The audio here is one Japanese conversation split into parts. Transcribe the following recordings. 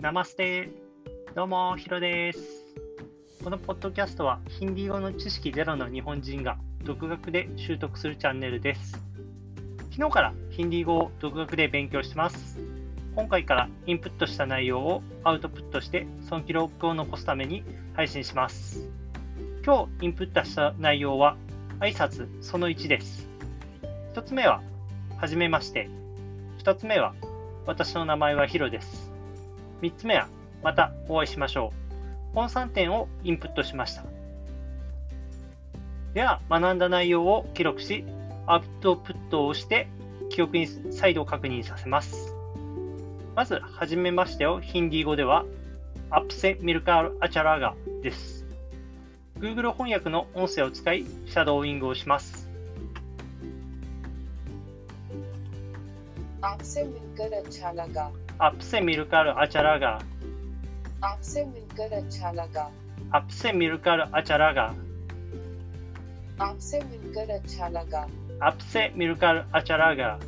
ナマステどうも、ヒロです。このポッドキャストは、ヒンディー語の知識ゼロの日本人が独学で習得するチャンネルです。昨日からヒンディー語を独学で勉強してます。今回からインプットした内容をアウトプットしてその記録を残すために配信します。今日インプットした内容は挨拶その1です。1つ目は、はじめまして。2つ目は、私の名前はヒロです。3つ目は、またお会いしましょう。この3点をインプットしました。では、学んだ内容を記録し、アウトプットをして、記憶に再度確認させます。まず、はじめましてをヒンディー語では、アプセ・ミルカール・アチャラガです。Google 翻訳の音声を使い、シャドーイングをします。आपसे मिलकर अच्छा लगा आपसे मिलकर अच्छा लगा आपसे मिलकर अच्छा लगा आपसे मिलकर अच्छा लगा आपसे मिलकर अच्छा लगा आपसे मिलकर अच्छा लगा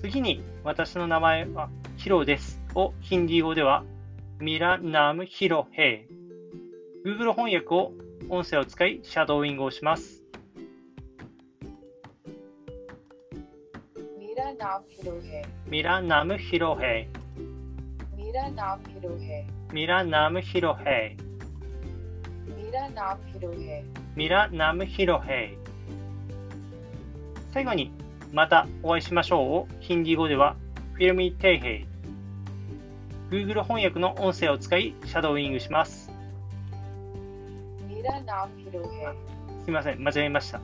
次に私の名前はヒロですをヒンディー語ではミラナムヒロヘイ Google 翻訳を音声を使いシャドーイングをします नाम हीरो है मेरा नाम हीरो है मेरा नाम हीरो है मेरा नाम हीरो है मेरा नाम हीरो है मेरा नाम हीरो है最後にまたお会いしましょうをヒンディー語ではフィルミテイヘイ Google 翻訳の音声を使いシャドーイングします。すみません、間違えました。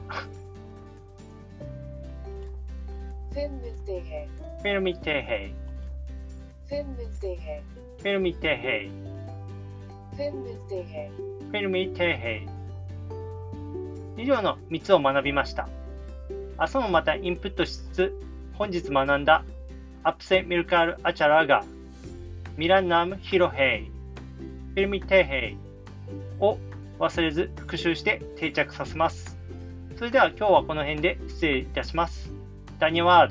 フェルミテヘイフェルミテヘイフェルミテヘイフェルミテヘイ以上の3つを学びました。明日もまたインプットしつつ、本日学んだ。アプセミルカール・アチャラガミランナム・ヒロヘイ、フェルミテヘイを忘れず復習して定着させます。それでは今日はこの辺で失礼いたします。谷は